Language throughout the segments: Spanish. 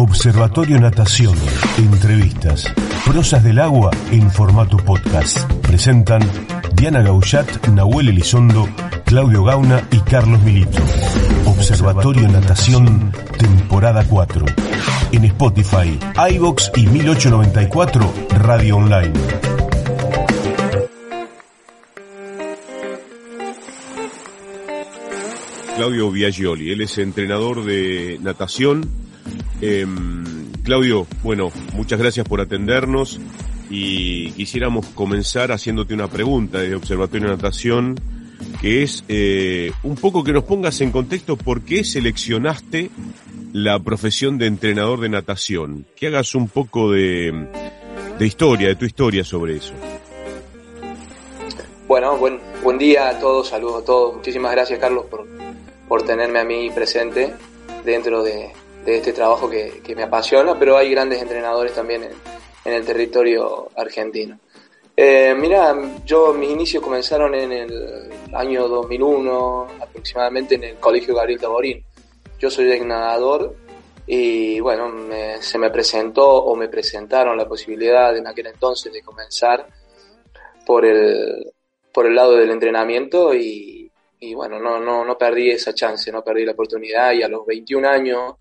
Observatorio Natación. Entrevistas. Prosas del agua en formato podcast. Presentan Diana Gaullat, Nahuel Elizondo, Claudio Gauna y Carlos Milito. Observatorio Natación, temporada 4. En Spotify, iBox y 1894 Radio Online. Claudio Viaggioli, él es entrenador de natación. Em, Claudio, bueno, muchas gracias por atendernos y quisiéramos comenzar haciéndote una pregunta de Observatorio de Natación, que es eh, un poco que nos pongas en contexto por qué seleccionaste la profesión de entrenador de natación, que hagas un poco de, de historia, de tu historia sobre eso. Bueno, buen, buen día a todos, saludos a todos. Muchísimas gracias Carlos por, por tenerme a mí presente dentro de, este trabajo que, me apasiona, pero hay grandes entrenadores también en, el territorio argentino. Eh, mira, yo mis inicios comenzaron en el año 2001, aproximadamente en el Colegio Gabriel Taborín. Yo soy de nadador y bueno, se me presentó o me presentaron la posibilidad en aquel entonces de comenzar por el, por el lado del entrenamiento y, y bueno, no, no, no perdí esa chance, no perdí la oportunidad y a los 21 años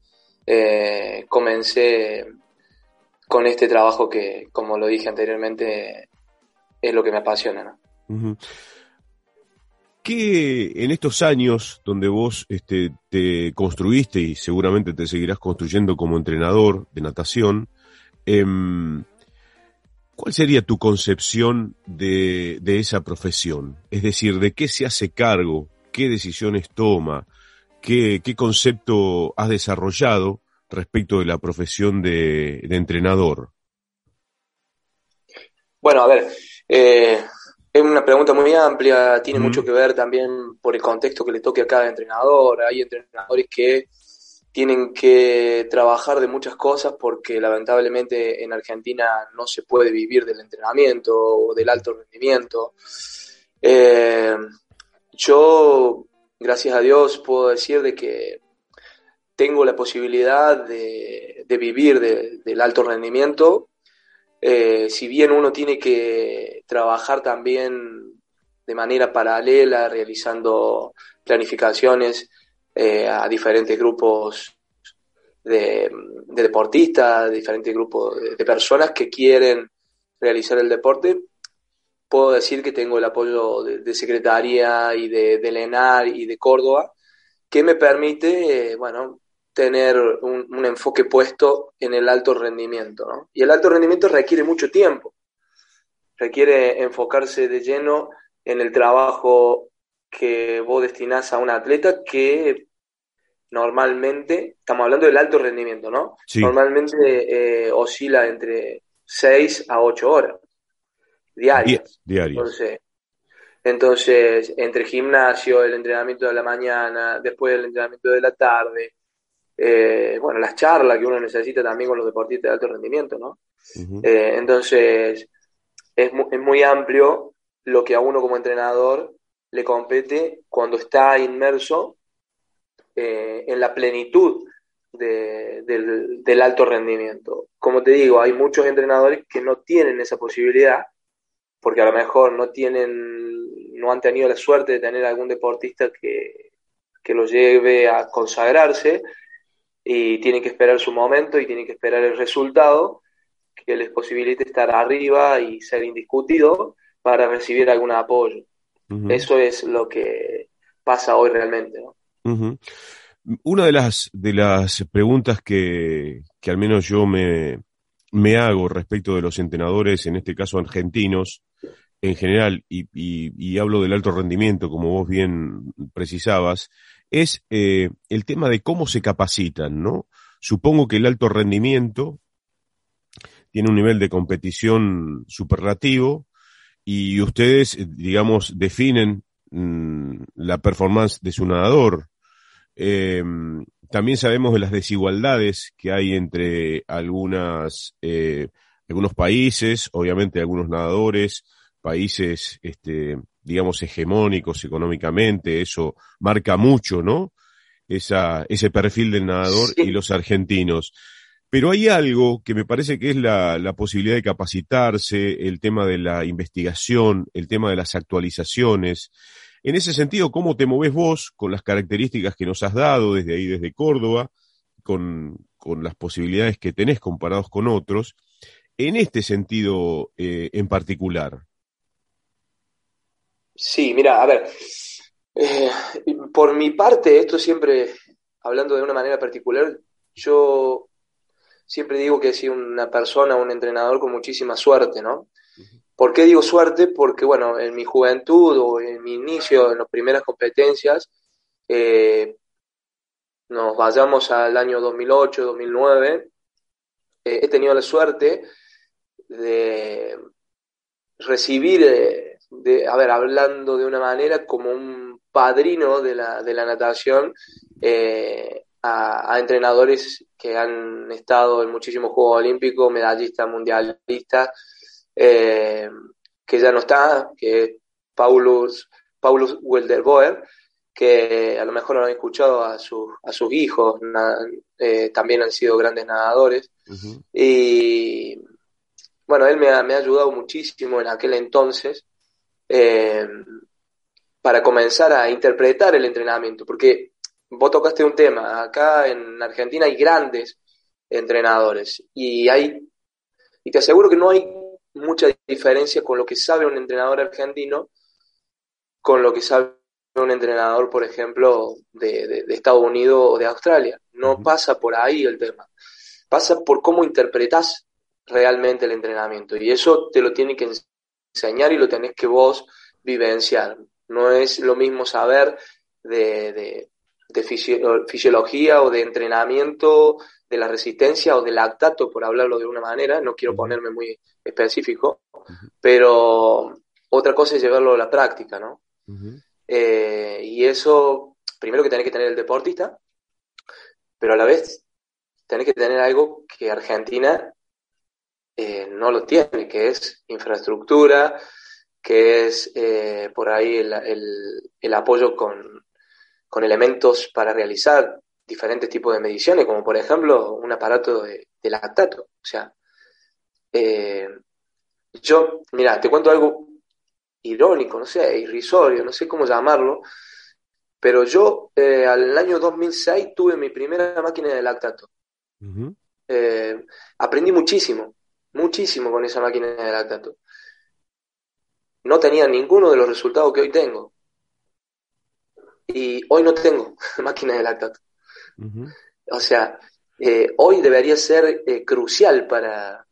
eh, comencé con este trabajo que, como lo dije anteriormente, es lo que me apasiona. ¿no? ¿Qué en estos años donde vos este, te construiste y seguramente te seguirás construyendo como entrenador de natación, eh, ¿Cuál sería tu concepción de, esa profesión? Es decir, ¿de qué se hace cargo? ¿Qué decisiones toma? ¿Qué, concepto has desarrollado respecto de la profesión de, entrenador? Bueno, a ver, eh, es una pregunta muy amplia, tiene mucho que ver también por el contexto que le toque a cada entrenador. Hay entrenadores que tienen que trabajar de muchas cosas porque lamentablemente en Argentina no se puede vivir del entrenamiento o del alto rendimiento. Eh, yo, gracias a Dios, puedo decir de que tengo la posibilidad de, vivir del alto rendimiento. Eh, si bien uno tiene que trabajar también de manera paralela, realizando planificaciones, eh, a diferentes grupos de, deportistas, diferentes grupos de, personas que quieren realizar el deporte. Puedo decir que tengo el apoyo de, Secretaría y de, de, LENAR y de Córdoba, que me permite, eh, bueno, tener un, enfoque puesto en el alto rendimiento. Y el alto rendimiento requiere mucho tiempo, requiere enfocarse de lleno en el trabajo que vos destinás a un atleta que normalmente, estamos hablando del alto rendimiento, ¿no? Normalmente eh, oscila entre 6 a 8 horas diarias. Entonces, entonces, entre gimnasio, el entrenamiento de la mañana, después el entrenamiento de la tarde, eh, bueno, las charlas que uno necesita también con los deportistas de alto rendimiento, ¿no? Eh, entonces, es es muy amplio lo que a uno como entrenador le compete cuando está inmerso eh, en la plenitud del, alto rendimiento. Como te digo, hay muchos entrenadores que no tienen esa posibilidad, porque a lo mejor no tienen, no han tenido la suerte de tener algún deportista que, que lo lleve a consagrarse y tienen que esperar su momento y tienen que esperar el resultado que les posibilite estar arriba y ser indiscutido para recibir algún apoyo. Eso es lo que pasa hoy realmente. ¿no? Una de las, de las preguntas que, que al menos yo me, me, hago respecto de los entrenadores, en este caso argentinos, en general, y, hablo del alto rendimiento, como vos bien precisabas, es eh, el tema de cómo se capacitan, ¿no? supongo que el alto rendimiento tiene un nivel de competición superlativo y ustedes, digamos, definen mm, la performance de su nadador. Em, también sabemos de las desigualdades que hay entre algunas, eh, algunos países, obviamente algunos nadadores, países, este, digamos, hegemónicos económicamente, eso marca mucho, ¿no? Esa, ese perfil del nadador y los argentinos. Pero hay algo que me parece que es la, la, posibilidad de capacitarse, el tema de la investigación, el tema de las actualizaciones. En ese sentido, ¿cómo te moves vos con las características que nos has dado desde ahí, desde Córdoba, con, con las posibilidades que tenés comparados con otros, en este sentido eh, en particular? Sí, mira, a ver, eh, por mi parte, esto siempre, hablando de una manera particular, yo siempre digo que he sido una persona, un entrenador con muchísima suerte, ¿no? ¿Por qué digo suerte? Porque, bueno, en mi juventud o en mi inicio, en las primeras competencias, eh, nos vayamos al año 2008, 2009, eh, he tenido la suerte de recibir, eh, de, a ver, hablando de una manera como un padrino de la, de la natación, a, entrenadores que han estado en muchísimos Juegos Olímpicos, medallistas, mundialistas, eh, que ya no está, que es Paulus, Paulus Wilderboer, que a lo mejor lo han escuchado a, sus a sus hijos, eh, también han sido grandes nadadores. Y bueno, él me ha, me ha, ayudado muchísimo en aquel entonces eh, para comenzar a interpretar el entrenamiento, porque vos tocaste un tema, acá en Argentina hay grandes entrenadores y hay, y te aseguro que no hay mucha diferencia con lo que sabe un entrenador argentino con lo que sabe un entrenador, por ejemplo, de, Estados Unidos o de Australia. No pasa por ahí el tema. Pasa por cómo interpretas realmente el entrenamiento. Y eso te lo tiene que enseñar y lo tenés que vos vivenciar. No es lo mismo saber de, de fisiología o de entrenamiento de la resistencia o del lactato, por hablarlo de una manera, no quiero ponerme muy específico, pero otra cosa es llevarlo a la práctica, ¿no? Eh, y eso, primero que tenés que tener el deportista, pero a la vez tenés que tener algo que Argentina eh, no lo tiene, que es infraestructura, que es eh, por ahí el apoyo con, con elementos para realizar diferentes tipos de mediciones, como por ejemplo un aparato de, lactato. O sea, eh, yo, mira, te cuento algo irónico, no sé, irrisorio, no sé cómo llamarlo, pero yo eh, al año 2006 tuve mi primera máquina de lactato. Eh, aprendí muchísimo, muchísimo con esa máquina de lactato. No tenía ninguno de los resultados que hoy tengo y hoy no tengo máquina de lactato. O sea, eh, hoy debería ser eh, crucial para,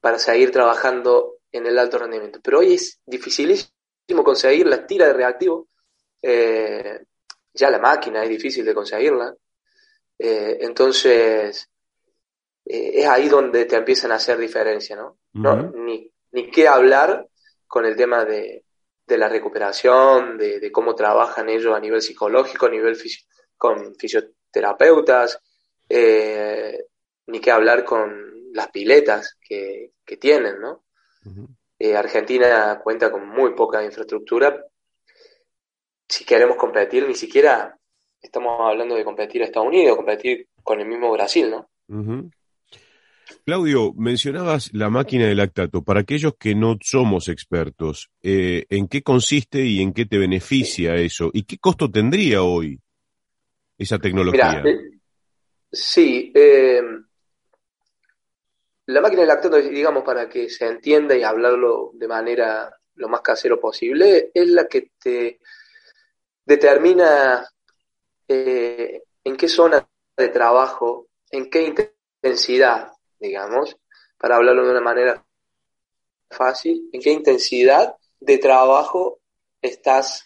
para seguir trabajando en el alto rendimiento. Pero hoy es dificilísimo conseguir la tira de reactivo. Eh, ya la máquina es difícil de conseguirla. entonces, es ahí donde te empiezan a hacer diferencia, ¿no? no ni, ni qué hablar con el tema de, de la recuperación, de, cómo trabajan ellos a nivel psicológico, a nivel con fisioterapeutas, eh, ni qué hablar con las piletas que, tienen, ¿no? Eh, Argentina cuenta con muy poca infraestructura. Si queremos competir, ni siquiera estamos hablando de competir a Estados Unidos, competir con el mismo Brasil, ¿no? Claudio, mencionabas la máquina de lactato. Para aquellos que no somos expertos, eh, ¿en qué consiste y en qué te beneficia eso? ¿Y qué costo tendría hoy esa tecnología? Eh, sí, eh, la máquina de lactato, digamos, para que se entienda y hablarlo de manera lo más casero posible, es la que te determina en qué zona de trabajo, en qué intensidad digamos, para hablarlo de una manera fácil, en qué intensidad de trabajo estás,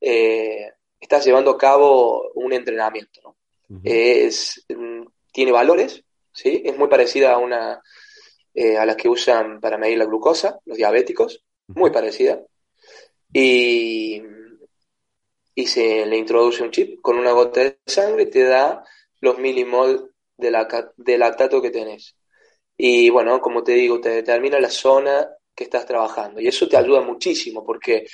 eh, estás llevando a cabo un entrenamiento. Es, mm, tiene valores, ¿sí? Es muy parecida a una eh, a las que usan para medir la glucosa, los diabéticos, muy parecida. Y, y se le introduce un chip con una gota de sangre y te da los milimol de, la, de lactato que tenés. Y bueno, como te digo, te determina la zona que estás trabajando. Y eso te ayuda muchísimo porque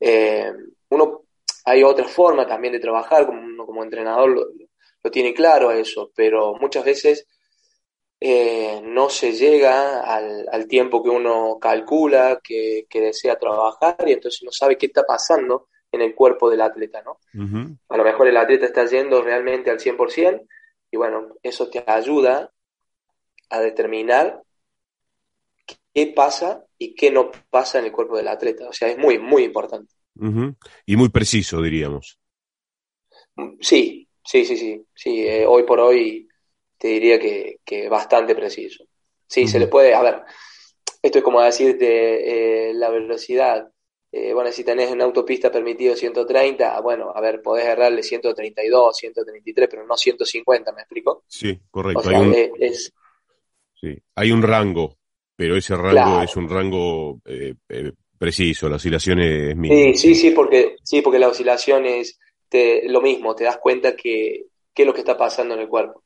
eh, uno, hay otra forma también de trabajar, como uno como entrenador lo, tiene claro eso, pero muchas veces eh, no se llega al, tiempo que uno calcula, que, desea trabajar y entonces no sabe qué está pasando en el cuerpo del atleta, ¿no? A lo mejor el atleta está yendo realmente al 100% y bueno, eso te ayuda a determinar qué pasa y qué no pasa en el cuerpo del atleta. O sea, es muy, muy importante. Y muy preciso, diríamos. Sí, sí, sí, sí. sí eh, hoy por hoy te diría que, bastante preciso. Sí, se le puede, a ver, esto es como decirte eh, la velocidad. Eh, bueno, si tenés una autopista permitido 130, bueno, a ver, podés errarle 132, 133, pero no 150, ¿me explico? Sí, correcto. hay, un, es, sí. hay un rango, pero ese rango es un rango eh, preciso, la oscilación es mínima. Sí, sí, sí, porque, sí, porque la oscilación es te, lo mismo, te das cuenta que qué es lo que está pasando en el cuerpo.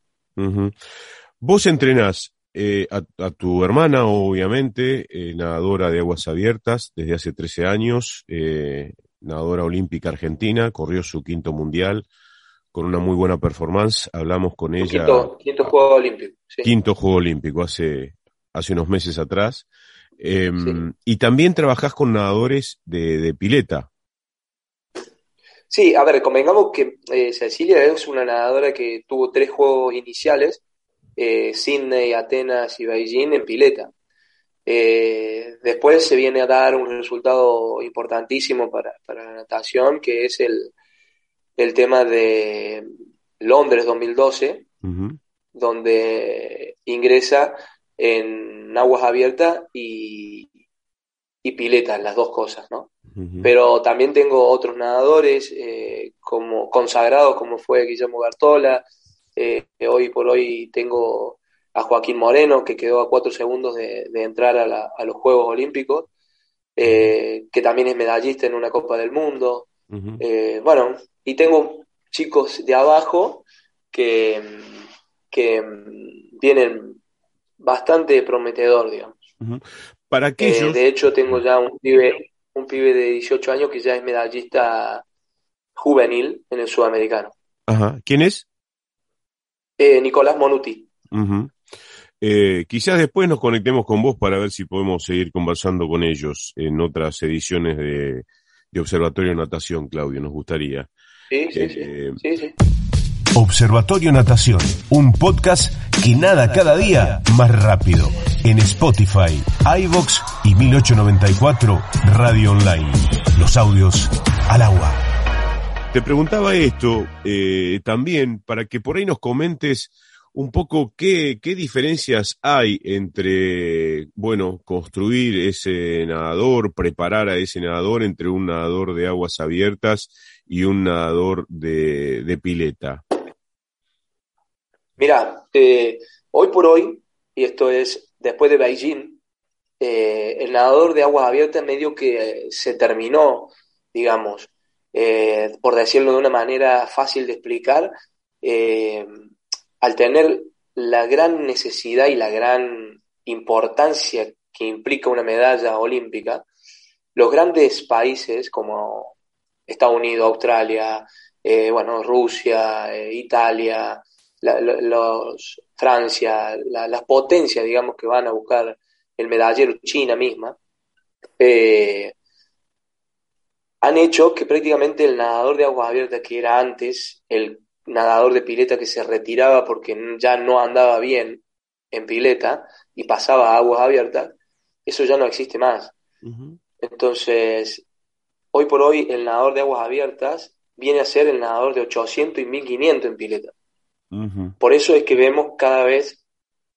Vos entrenás eh, a, tu hermana, obviamente, eh, nadadora de aguas abiertas desde hace 13 años, eh, nadadora olímpica argentina, corrió su quinto mundial con una muy buena performance. Hablamos con ella. Quinto, Juego Olímpico. Quinto Juego Olímpico, hace, hace unos meses atrás. Em, y también trabajás con nadadores de, de pileta. Sí, a ver, convengamos que eh, Cecilia es una nadadora que tuvo tres juegos iniciales, eh, Sydney, Atenas y Beijing en pileta. Eh, después se viene a dar un resultado importantísimo para, la natación, que es el, el tema de Londres 2012, donde ingresa en aguas abiertas y, y pileta, las dos cosas, ¿no? Pero también tengo otros nadadores eh, como consagrados, como fue Guillermo Gartola. Eh, hoy por hoy tengo a Joaquín Moreno, que quedó a cuatro segundos de, entrar a, los Juegos Olímpicos, eh, que también es medallista en una Copa del Mundo. bueno, y tengo chicos de abajo que, que vienen bastante prometedor, digamos. ¿Para qué de hecho, tengo ya un pibe un pibe de 18 años que ya es medallista juvenil en el sudamericano. Ajá. ¿Quién es? Eh, Nicolás Monuti. Eh, quizás después nos conectemos con vos para ver si podemos seguir conversando con ellos en otras ediciones de, Observatorio Natación, Claudio, nos gustaría. Sí, sí, sí. Eh, sí, sí. Observatorio Natación, un podcast que nada cada día más rápido. En Spotify, iVox y 1894 Radio Online. Los audios al agua. Te preguntaba esto eh, también para que por ahí nos comentes un poco qué, qué diferencias hay entre, bueno, construir ese nadador, preparar a ese nadador entre un nadador de aguas abiertas y un nadador de, de pileta. Mira, eh, hoy por hoy, y esto es después de Beijing, eh, el nadador de aguas abiertas medio que se terminó, digamos, eh, por decirlo de una manera fácil de explicar, al tener la gran necesidad y la gran importancia que implica una medalla olímpica, los grandes países como Estados Unidos, Australia, bueno, Rusia, Italia, los, Francia, las potencias, digamos, que van a buscar el medallero, China misma, eh, han hecho que prácticamente el nadador de aguas abiertas que era antes, el nadador de pileta que se retiraba porque ya no andaba bien en pileta y pasaba a aguas abiertas, eso ya no existe más. Entonces, hoy por hoy el nadador de aguas abiertas viene a ser el nadador de 800 y 1500 en pileta. Por eso es que vemos cada vez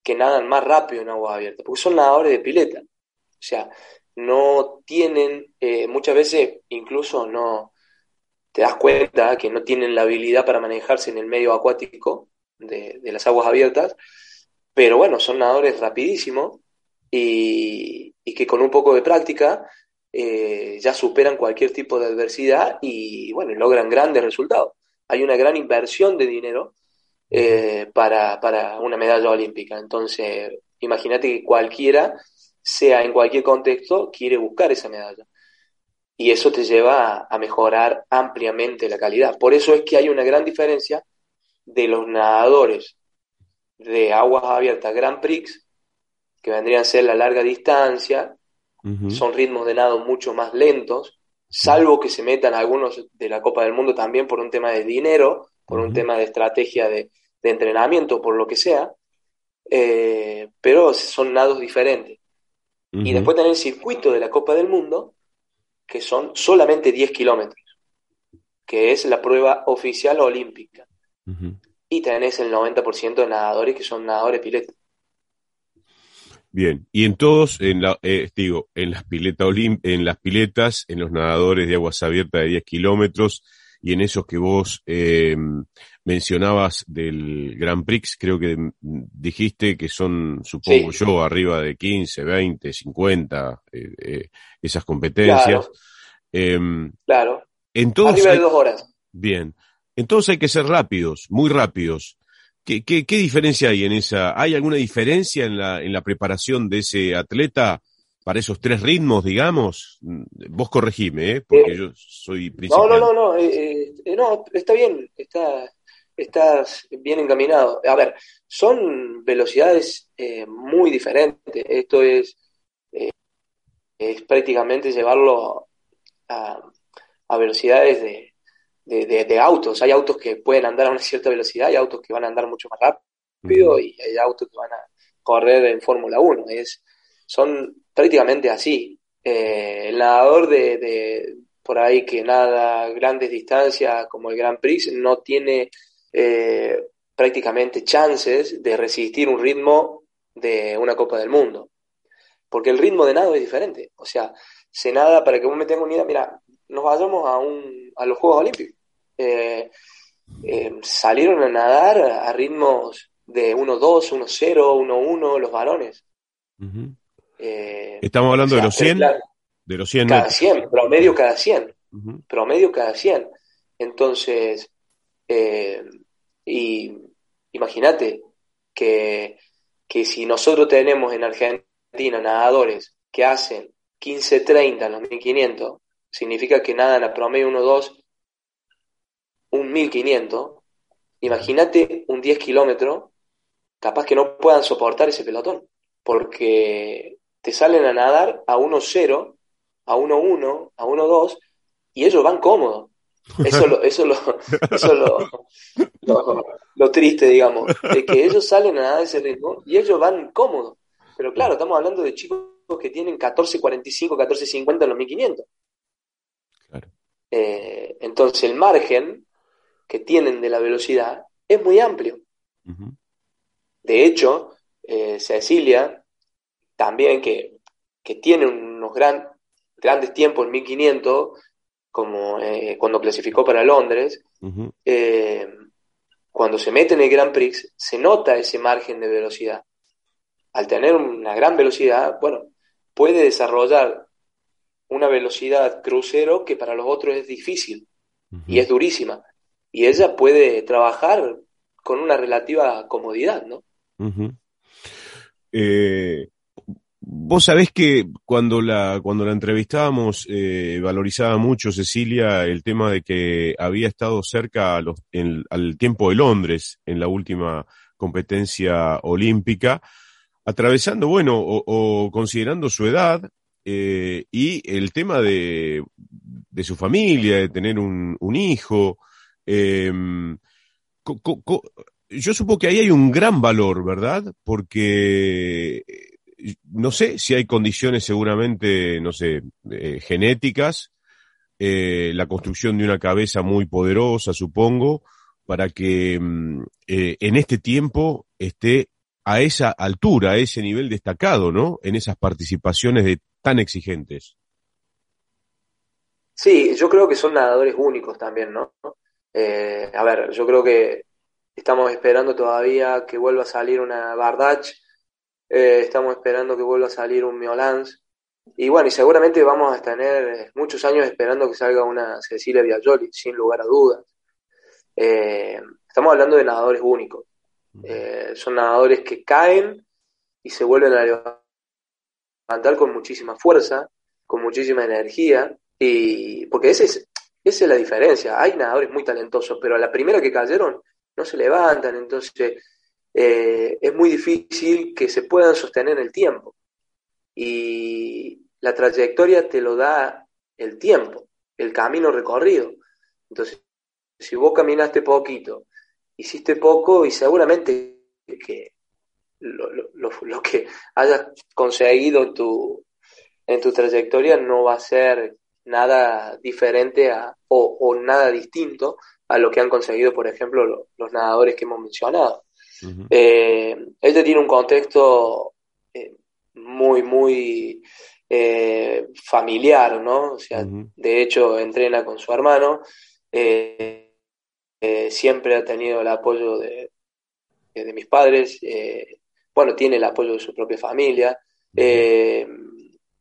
que nadan más rápido en agua abierta, porque son nadadores de pileta. O sea, no tienen, eh, muchas veces incluso no te das cuenta que no tienen la habilidad para manejarse en el medio acuático, de, las aguas abiertas, pero bueno, son nadadores rapidísimos y, que con un poco de práctica eh, ya superan cualquier tipo de adversidad y bueno, logran grandes resultados. Hay una gran inversión de dinero eh, para, para una medalla olímpica. Entonces, imagínate que cualquiera, sea en cualquier contexto, quiere buscar esa medalla y eso te lleva a, mejorar ampliamente la calidad. Por eso es que hay una gran diferencia de los nadadores de aguas abiertas Grand Prix, que vendrían a ser la larga distancia, son ritmos de nado mucho más lentos, salvo que se metan algunos de la Copa del Mundo también por un tema de dinero, por un tema de estrategia de, entrenamiento, por lo que sea, eh, pero son nados diferentes. Y después tener el circuito de la Copa del Mundo, que son solamente 10 kilómetros, que es la prueba oficial olímpica. Y tenés el 90% de nadadores que son nadadores piletas. Bien, y en todos, en la, eh, digo, en las, pileta en las piletas, en los nadadores de aguas abiertas de 10 kilómetros y en esos que vos eh, mencionabas del Grand Prix, creo que dijiste que son, supongo yo, arriba de 15, 20, 50, esas competencias. Claro. Em, claro. Entonces, arriba de dos horas. Bien. Entonces hay que ser rápidos, muy rápidos. ¿Qué, qué, qué diferencia hay en esa? ¿Hay alguna diferencia en la, en la preparación de ese atleta para esos tres ritmos, digamos? Vos corregime, ¿eh? porque eh, yo soy principal. No, no, no, no, eh, eh, no, está bien, está, estás bien encaminado. A ver, son velocidades eh, muy diferentes. Esto es, eh, es prácticamente llevarlo a, velocidades de, de, autos. Hay autos que pueden andar a una cierta velocidad, hay autos que van a andar mucho más rápido y hay autos que van a correr en Fórmula 1. Es, son prácticamente así. Eh, el nadador de, por ahí que nada grandes distancias como el Grand Prix no tiene eh, prácticamente chances de resistir un ritmo de una Copa del Mundo. Porque el ritmo de nado es diferente. O sea, se nada, para que vos me tengas una idea, mira, nos vayamos a, un, a los Juegos Olímpicos. Eh, eh, salieron a nadar a ritmos de 1-2, 1-0, 1-1 los varones. Estamos hablando de los 100. de los 100 cada 100, promedio cada 100. Promedio cada 100. Entonces, eh, y imagínate que, que si nosotros tenemos en Argentina nadadores que hacen 15-30 en los 1500, significa que nadan a promedio 1-2 un 1500. Imagínate un 10 kilómetros, capaz que no puedan soportar ese pelotón, porque te salen a nadar a 1-0, a 1-1, a 1-2, y ellos van cómodos. Eso lo, eso lo, eso lo, lo, triste, digamos, de que ellos salen a nada de ese ritmo y ellos van cómodos. Pero claro, estamos hablando de chicos que tienen 14.45, 14.50 en los 1500. Claro. Eh, entonces el margen que tienen de la velocidad es muy amplio. De hecho, eh, Cecilia, también que, que tiene unos gran, grandes tiempos en 1500, como eh, cuando clasificó para Londres, eh, cuando se mete en el Grand Prix, se nota ese margen de velocidad. Al tener una gran velocidad, bueno, puede desarrollar una velocidad crucero que para los otros es difícil y es durísima. Y ella puede trabajar con una relativa comodidad, ¿no? Vos sabés que cuando la, cuando la entrevistábamos, eh, valorizaba mucho Cecilia el tema de que había estado cerca al tiempo de Londres en la última competencia olímpica, atravesando, bueno, o, considerando su edad eh, y el tema de, de, su familia, de tener un, un hijo. Em, yo supongo que ahí hay un gran valor, ¿verdad? Porque no sé si hay condiciones seguramente, no sé, eh, genéticas, eh, la construcción de una cabeza muy poderosa, supongo, para que mm, eh, en este tiempo esté a esa altura, a ese nivel destacado, ¿no? En esas participaciones de tan exigentes. Sí, yo creo que son nadadores únicos también, ¿no? a ver, yo creo que estamos esperando todavía que vuelva a salir una Bardach, eh, estamos esperando que vuelva a salir un Miolans, y bueno, y seguramente vamos a tener muchos años esperando que salga una Cecilia Biagioli, sin lugar a dudas. Eh, estamos hablando de nadadores únicos. Eh, son nadadores que caen y se vuelven a levantar con muchísima fuerza, con muchísima energía, y porque ese es, esa es la diferencia. Hay nadadores muy talentosos, pero a la primera que cayeron no se levantan, entonces eh, es muy difícil que se puedan sostener en el tiempo y la trayectoria te lo da el tiempo, el camino recorrido. Entonces, si vos caminaste poquito, hiciste poco y seguramente que lo, lo, que hayas conseguido en tu, en tu trayectoria no va a ser nada diferente a, o, nada distinto a lo que han conseguido, por ejemplo, los nadadores que hemos mencionado. Eh, este tiene un contexto eh, muy, muy eh, familiar, ¿no? O sea, de hecho entrena con su hermano, siempre ha tenido el apoyo de, de mis padres, bueno, tiene el apoyo de su propia familia,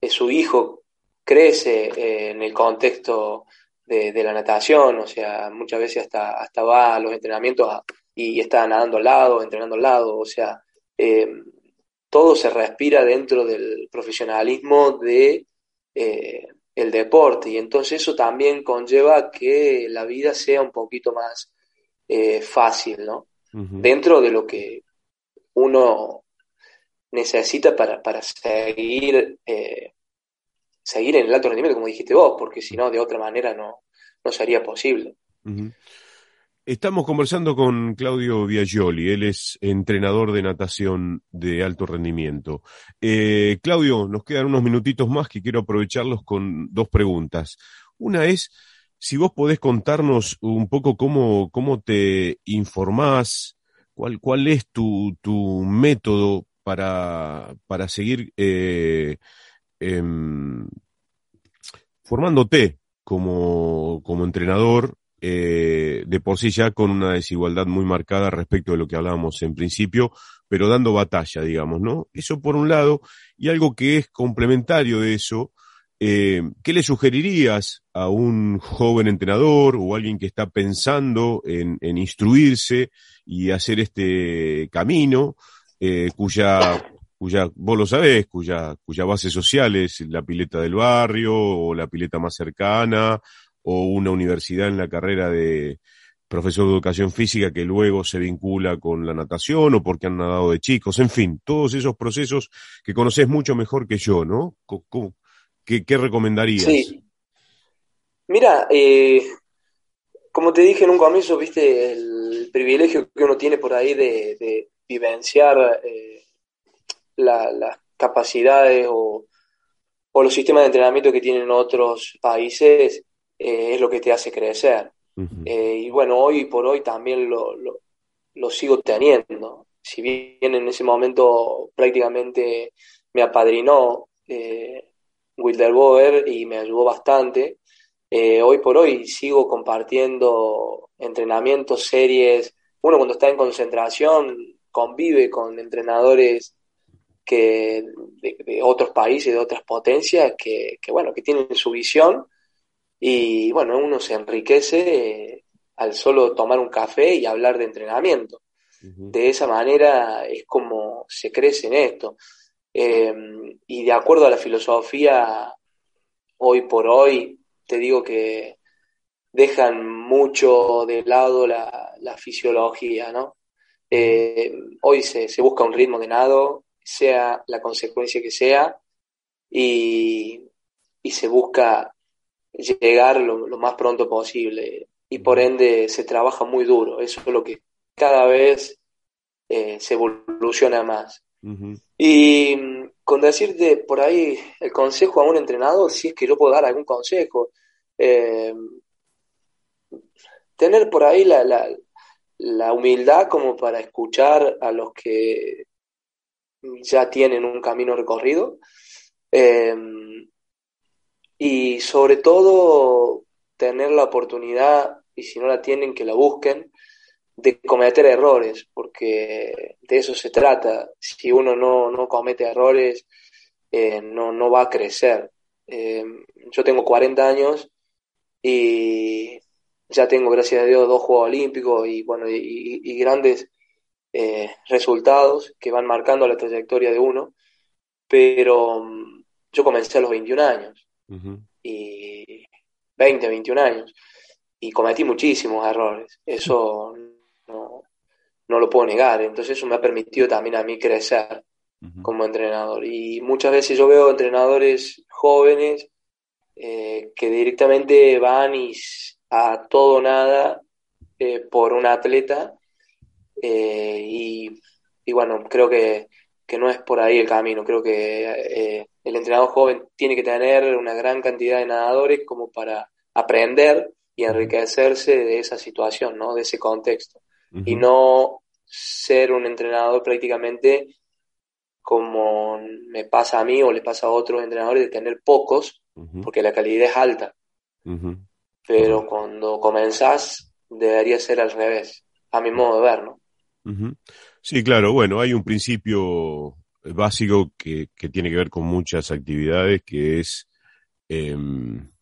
su hijo crece en el contexto de, la natación, o sea, muchas veces hasta, hasta va a los entrenamientos y, está nadando al lado, entrenando al lado, o sea, todo se respira dentro del profesionalismo de eh, el deporte y entonces eso también conlleva que la vida sea un poquito más eh, fácil, ¿no? Dentro de lo que uno necesita para, para seguir, eh, seguir en el alto rendimiento, como dijiste vos, porque si no, de otra manera no, no sería posible. Estamos conversando con Claudio Biagioli, él es entrenador de natación de alto rendimiento. Eh, Claudio, nos quedan unos minutitos más que quiero aprovecharlos con dos preguntas. Una es, si vos podés contarnos un poco cómo, cómo te informás, cuál, cuál es tu, tu método para, para seguir eh, em, formándote como, como entrenador eh, de por sí ya con una desigualdad muy marcada respecto de lo que hablábamos en principio, pero dando batalla, digamos, ¿no? Eso por un lado, y algo que es complementario de eso, eh, ¿qué le sugerirías a un joven entrenador o alguien que está pensando en, instruirse y hacer este camino, eh, cuya cuya, vos lo sabés, cuya, cuya base social es la pileta del barrio o la pileta más cercana o una universidad en la carrera de profesor de educación física que luego se vincula con la natación o porque han nadado de chicos, en fin, todos esos procesos que conoces mucho mejor que yo, ¿no? ¿Qué, recomendarías? Sí. Mira, eh, como te dije en un comienzo, viste el privilegio que uno tiene por ahí de, vivenciar eh, las capacidades o los sistemas de entrenamiento que tienen otros países eh, es lo que te hace crecer. Eh, y bueno, hoy por hoy también lo, lo, sigo teniendo. Si bien en ese momento prácticamente me apadrinó eh, Wilder Boer y me ayudó bastante, eh, hoy por hoy sigo compartiendo entrenamientos, series. Uno cuando está en concentración convive con entrenadores que de, otros países, de otras potencias, que, que, bueno, que tienen su visión y bueno, uno se enriquece eh, al solo tomar un café y hablar de entrenamiento. De esa manera es como se crece en esto. Em, y de acuerdo a la filosofía, hoy por hoy, te digo que dejan mucho de lado la, fisiología, ¿no? Em, hoy se, se, busca un ritmo de nado, sea la consecuencia que sea, y, y se busca llegar lo, más pronto posible y por ende se trabaja muy duro. Eso es lo que cada vez eh, se evoluciona más. Y con decirte por ahí el consejo a un entrenador, si es que yo puedo dar algún consejo, eh, tener por ahí la, la, humildad como para escuchar a los que ya tienen un camino recorrido. Eh, y sobre todo tener la oportunidad, y si no la tienen, que la busquen, de cometer errores, porque de eso se trata. Si uno no, no comete errores, eh, no, no va a crecer. Eh, yo tengo 40 años y ya tengo, gracias a Dios, dos Juegos Olímpicos y, bueno, y, grandes eh, resultados que van marcando la trayectoria de uno, pero mm, yo comencé a los 21 años y 20, 21 años y cometí muchísimos errores. Eso no, no lo puedo negar. Entonces eso me ha permitido también a mí crecer como entrenador. Y muchas veces yo veo entrenadores jóvenes eh, que directamente van y a todo nada eh, por un atleta eh, y, y, bueno, creo que, que, no es por ahí el camino. Creo que el entrenador joven tiene que tener una gran cantidad de nadadores como para aprender y enriquecerse de esa situación, ¿no? De ese contexto. Y no ser un entrenador prácticamente como me pasa a mí o le pasa a otros entrenadores de tener pocos, porque la calidad es alta. Pero cuando comenzás, debería ser al revés, a mi modo de ver, ¿no? Sí, claro, bueno, hay un principio básico que, que tiene que ver con muchas actividades, que es em,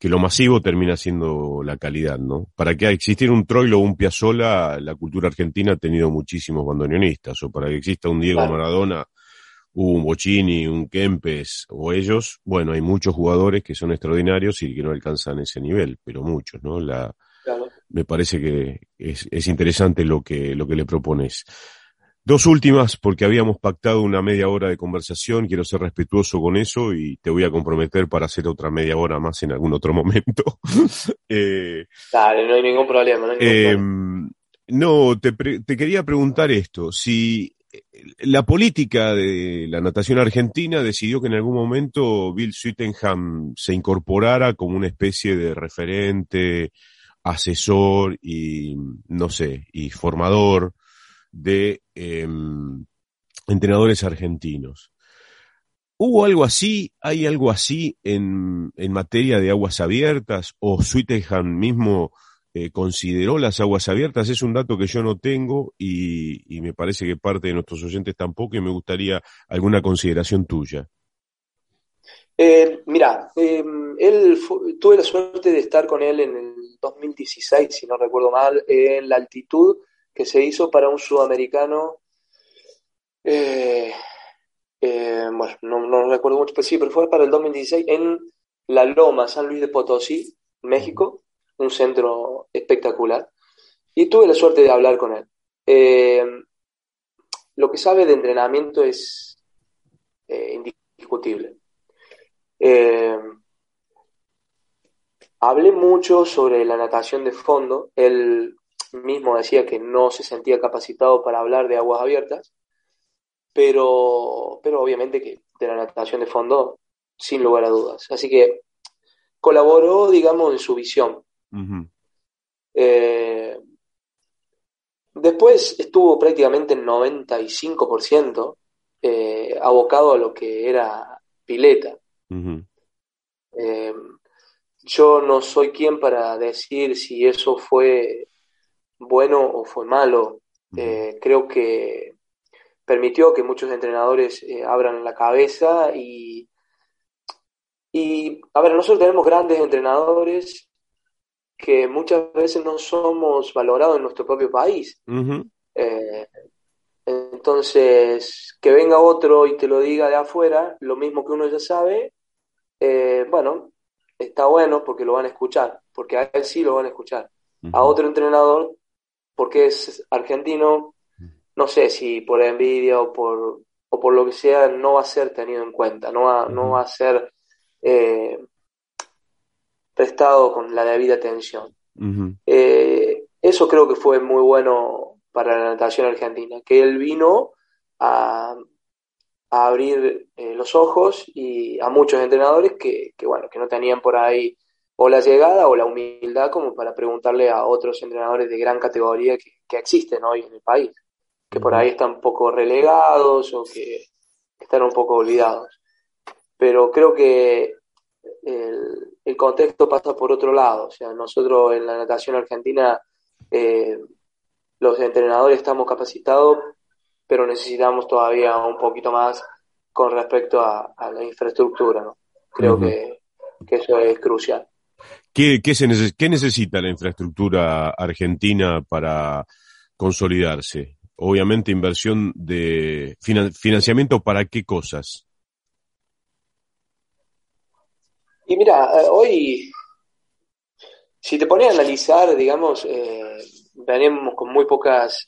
que lo masivo termina siendo la calidad, ¿no? Para que existiera un Troilo o un Piazzolla, la cultura argentina ha tenido muchísimos bandoneonistas, o para que exista un Diego Maradona, un Bocini, un Kempes, o ellos, bueno, hay muchos jugadores que son extraordinarios y que no alcanzan ese nivel, pero muchos, ¿no? La, Me parece que es, es interesante lo que, lo que le propones. Dos últimas, porque habíamos pactado una media hora de conversación, quiero ser respetuoso con eso y te voy a comprometer para hacer otra media hora más en algún otro momento. eh, Dale, no hay ningún problema. No, em, no te, te quería preguntar esto, si eh, la política de la natación argentina decidió que en algún momento Bill Sweetenham se incorporara como una especie de referente, asesor y, no sé, y formador de em, entrenadores argentinos. ¿Hubo algo así? ¿Hay algo así en, en materia de aguas abiertas? ¿O Sweetenham mismo eh, consideró las aguas abiertas? Es un dato que yo no tengo y, y, me parece que parte de nuestros oyentes tampoco y me gustaría alguna consideración tuya. Eh, mira, em, él tuve la suerte de estar con él en el 2016, si no recuerdo mal, en la altitud que se hizo para un sudamericano. Eh, eh, bueno, no, no, recuerdo mucho, pero sí, pero fue para el 2016 en La Loma, San Luis de Potosí, México, un centro espectacular. Y tuve la suerte de hablar con él. Eh, lo que sabe de entrenamiento es indiscutible. hablé mucho sobre la natación de fondo. Él mismo decía que no se sentía capacitado para hablar de aguas abiertas, pero, pero obviamente que de la natación de fondo, sin lugar a dudas. Así que colaboró, digamos, en su visión. Eh, después estuvo prácticamente en 95% eh, abocado a lo que era pileta. Eh, yo no soy quien para decir si eso fue bueno o fue malo. Eh, creo que permitió que muchos entrenadores eh, abran la cabeza y, y, a ver, nosotros tenemos grandes entrenadores que muchas veces no somos valorados en nuestro propio país. Eh, entonces, que venga otro y te lo diga de afuera, lo mismo que uno ya sabe, bueno, está bueno porque lo van a escuchar, porque a él sí lo van a escuchar. A otro entrenador porque es argentino, no sé si por envidia o por, o por lo que sea, no va a ser tenido en cuenta, no va, no va a ser eh, prestado con la debida atención. Eh, eso creo que fue muy bueno para la natación argentina, que él vino a, abrir eh, los ojos y a muchos entrenadores que, que, bueno, que no tenían por ahí o la llegada o la humildad como para preguntarle a otros entrenadores de gran categoría que, existen hoy en el país, que por ahí están un poco relegados o que están un poco olvidados. Pero creo que el, contexto pasa por otro lado, o sea, nosotros en la natación argentina eh, los entrenadores estamos capacitados, pero necesitamos todavía un poquito más con respecto a, la infraestructura, ¿no? Creo que, eso es crucial. ¿Qué, qué, se ¿Qué necesita la infraestructura argentina para consolidarse? Obviamente inversión de financiamiento para qué cosas? Y mira, eh, hoy, si te pones a analizar, digamos, eh, venimos con muy pocas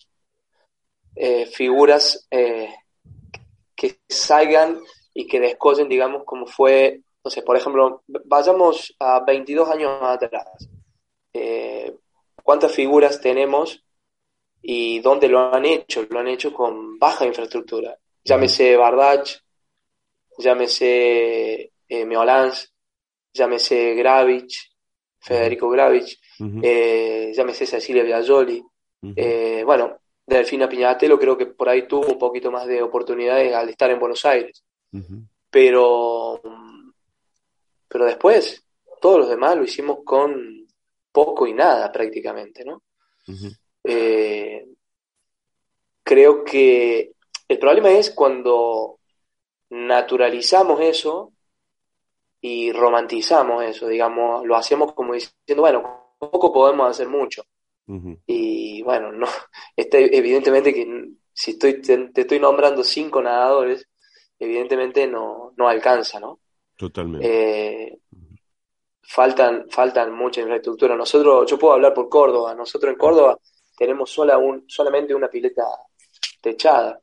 eh, figuras eh, que salgan y que descosen, digamos, como fue, sé, por ejemplo, vayamos a 22 años atrás. Eh, ¿Cuántas figuras tenemos y dónde lo han hecho? Lo han hecho con baja infraestructura. Llámese Bardach, llámese eh, Meolans, llámese Gravich, Federico Gravich, eh, llámese Cecilia Biagioli. eh, bueno, Delfina Piñatelo creo que por ahí tuvo un poquito más de oportunidades al estar en Buenos Aires. Pero, pero después, todos los demás lo hicimos con poco y nada prácticamente, ¿no? Eh, creo que el problema es cuando naturalizamos eso y romantizamos eso, digamos, lo hacemos como diciendo, bueno, poco podemos hacer mucho. Y bueno, no, este, evidentemente que si estoy, te, estoy nombrando cinco nadadores, evidentemente no, no alcanza, ¿no? Totalmente. Eh, faltan, faltan mucha infraestructura. Nosotros, yo puedo hablar por Córdoba, nosotros en Córdoba tenemos sola un, solamente una pileta techada,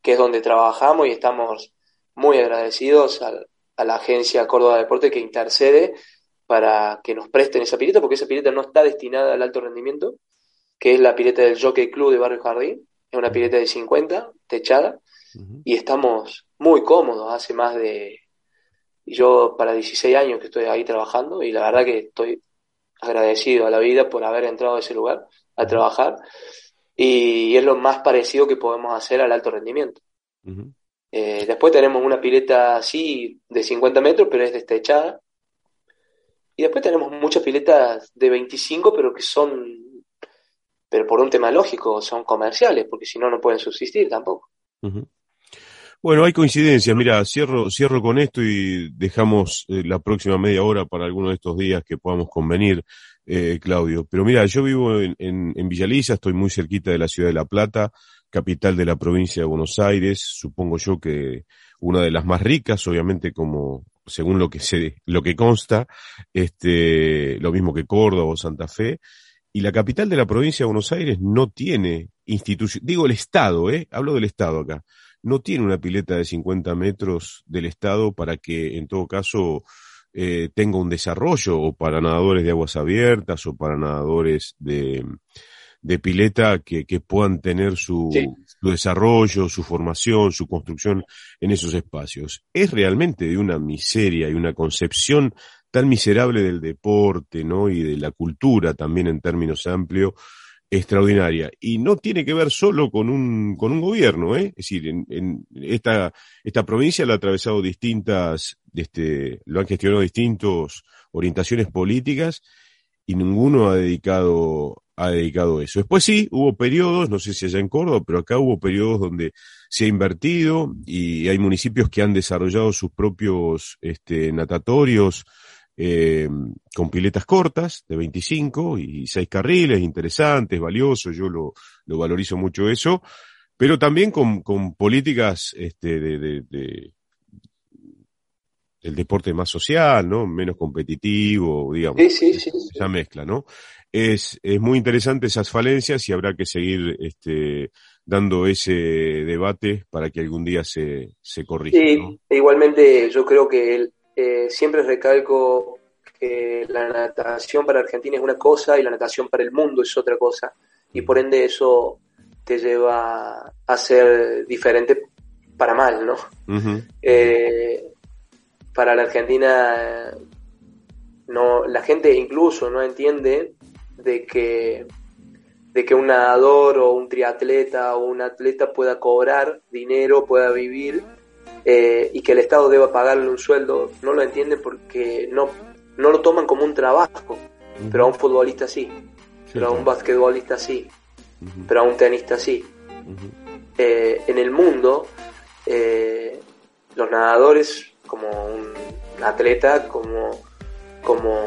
que es donde trabajamos y estamos muy agradecidos al, a la agencia Córdoba Deporte que intercede para que nos presten esa pileta, porque esa pileta no está destinada al alto rendimiento, que es la pileta del Jockey Club de Barrio Jardín, es una pileta de 50, techada, y estamos muy cómodos, hace más de, yo para 16 años que estoy ahí trabajando, y la verdad que estoy agradecido a la vida por haber entrado a ese lugar a trabajar, y es lo más parecido que podemos hacer al alto rendimiento. Eh, después tenemos una pileta así de 50 metros, pero es destechada. Y después tenemos muchas piletas de 25, pero que son, pero por un tema lógico, son comerciales, porque si no, no pueden subsistir tampoco. Bueno, hay coincidencias. Mira, cierro, cierro con esto y dejamos eh, la próxima media hora para alguno de estos días que podamos convenir, eh, Claudio. Pero mira, yo vivo en, en, en Villaliza, estoy muy cerquita de la ciudad de La Plata capital de la provincia de Buenos Aires, supongo yo que una de las más ricas, obviamente como según lo que se, lo que consta, este, lo mismo que Córdoba o Santa Fe, y la capital de la provincia de Buenos Aires no tiene institución, digo el Estado, eh, hablo del Estado acá, no tiene una pileta de 50 metros del Estado para que en todo caso eh, tenga un desarrollo o para nadadores de aguas abiertas o para nadadores de, de pileta que, que puedan tener su, su, desarrollo, su formación, su construcción en esos espacios. Es realmente de una miseria y una concepción tan miserable del deporte, ¿no? Y de la cultura también en términos amplios, extraordinaria. Y no tiene que ver solo con un, con un gobierno, ¿eh? Es decir, en, en esta, esta provincia la ha atravesado distintas, este, lo han gestionado distintos orientaciones políticas y ninguno ha dedicado ha dedicado eso. Después sí, hubo periodos, no sé si allá en Córdoba, pero acá hubo periodos donde se ha invertido y hay municipios que han desarrollado sus propios este, natatorios eh, con piletas cortas de 25 y 6 carriles, interesantes, valiosos, yo lo, lo valorizo mucho eso, pero también con, con políticas este, de, de, de el deporte más social, ¿no? Menos competitivo, digamos. Sí, sí, sí, esa mezcla, ¿no? Es, es muy interesante esas falencias y habrá que seguir este, dando ese debate para que algún día se, se corrija. Sí, e igualmente yo creo que eh, siempre recalco que la natación para Argentina es una cosa y la natación para el mundo es otra cosa. Y por ende eso te lleva a ser diferente para mal, ¿no? eh, para la Argentina no la gente incluso no entiende de que de que un nadador o un triatleta o un atleta pueda cobrar dinero, pueda vivir eh, y que el Estado deba pagarle un sueldo, no lo entienden porque no, no lo toman como un trabajo, pero a un futbolista sí, pero a un basquetbolista sí. pero a un tenista sí. Eh, en el mundo, eh, los nadadores, como un atleta, como, como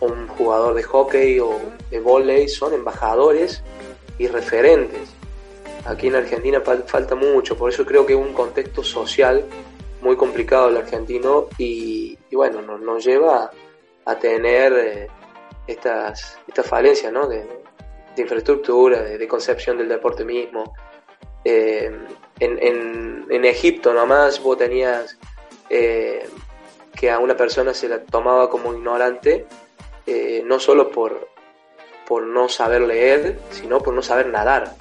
un jugador de hockey o de volei, son embajadores y referentes. Aquí en Argentina falta mucho, por eso creo que es un contexto social muy complicado el argentino y, bueno, nos, lleva a, tener eh, estas, estas falencias ¿no? de, infraestructura, de, concepción del deporte mismo. Eh, en, Egipto nomás vos tenías eh, que a una persona se la tomaba como ignorante, no solo por, por no saber leer, sino por no saber nadar.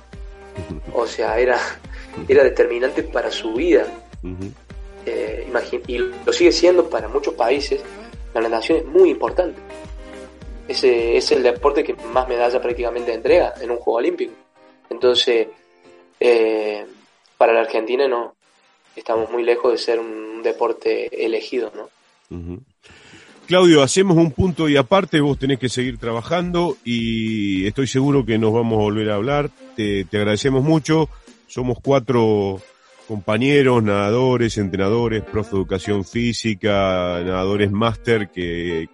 O sea, era, era determinante para su vida. Eh, y lo sigue siendo para muchos países. La natación es muy importante. Ese es el deporte que más medalla prácticamente entrega en un Juego Olímpico. Entonces, eh, para la Argentina no, estamos muy lejos de ser un deporte elegido, ¿no? Claudio, hacemos un punto y aparte, vos tenés que seguir trabajando y estoy seguro que nos vamos a volver a hablar. Te, agradecemos mucho. Somos cuatro compañeros, nadadores, entrenadores, prof de educación física, nadadores máster que,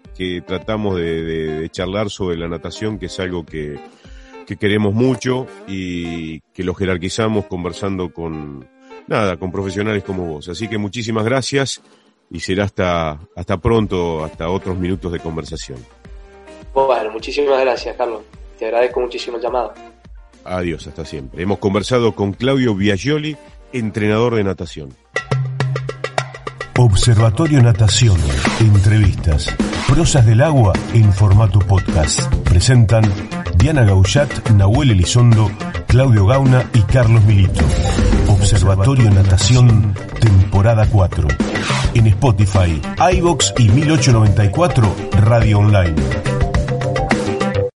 tratamos de, charlar sobre la natación, que es algo que, que queremos mucho y que lo jerarquizamos conversando con, nada, con profesionales como vos. Así que muchísimas gracias y será hasta, hasta pronto, hasta otros minutos de conversación. Bueno, muchísimas gracias, Carlos. Te agradezco muchísimo el llamado. Adiós, hasta siempre. Hemos conversado con Claudio Biagioli, entrenador de natación. Observatorio Natación. Entrevistas. Prosas del agua en formato podcast. Presentan Diana Gaullat, Nahuel Elizondo, Claudio Gauna y Carlos Milito. Observatorio Natación, temporada 4 en Spotify, iBox y 1894 Radio Online.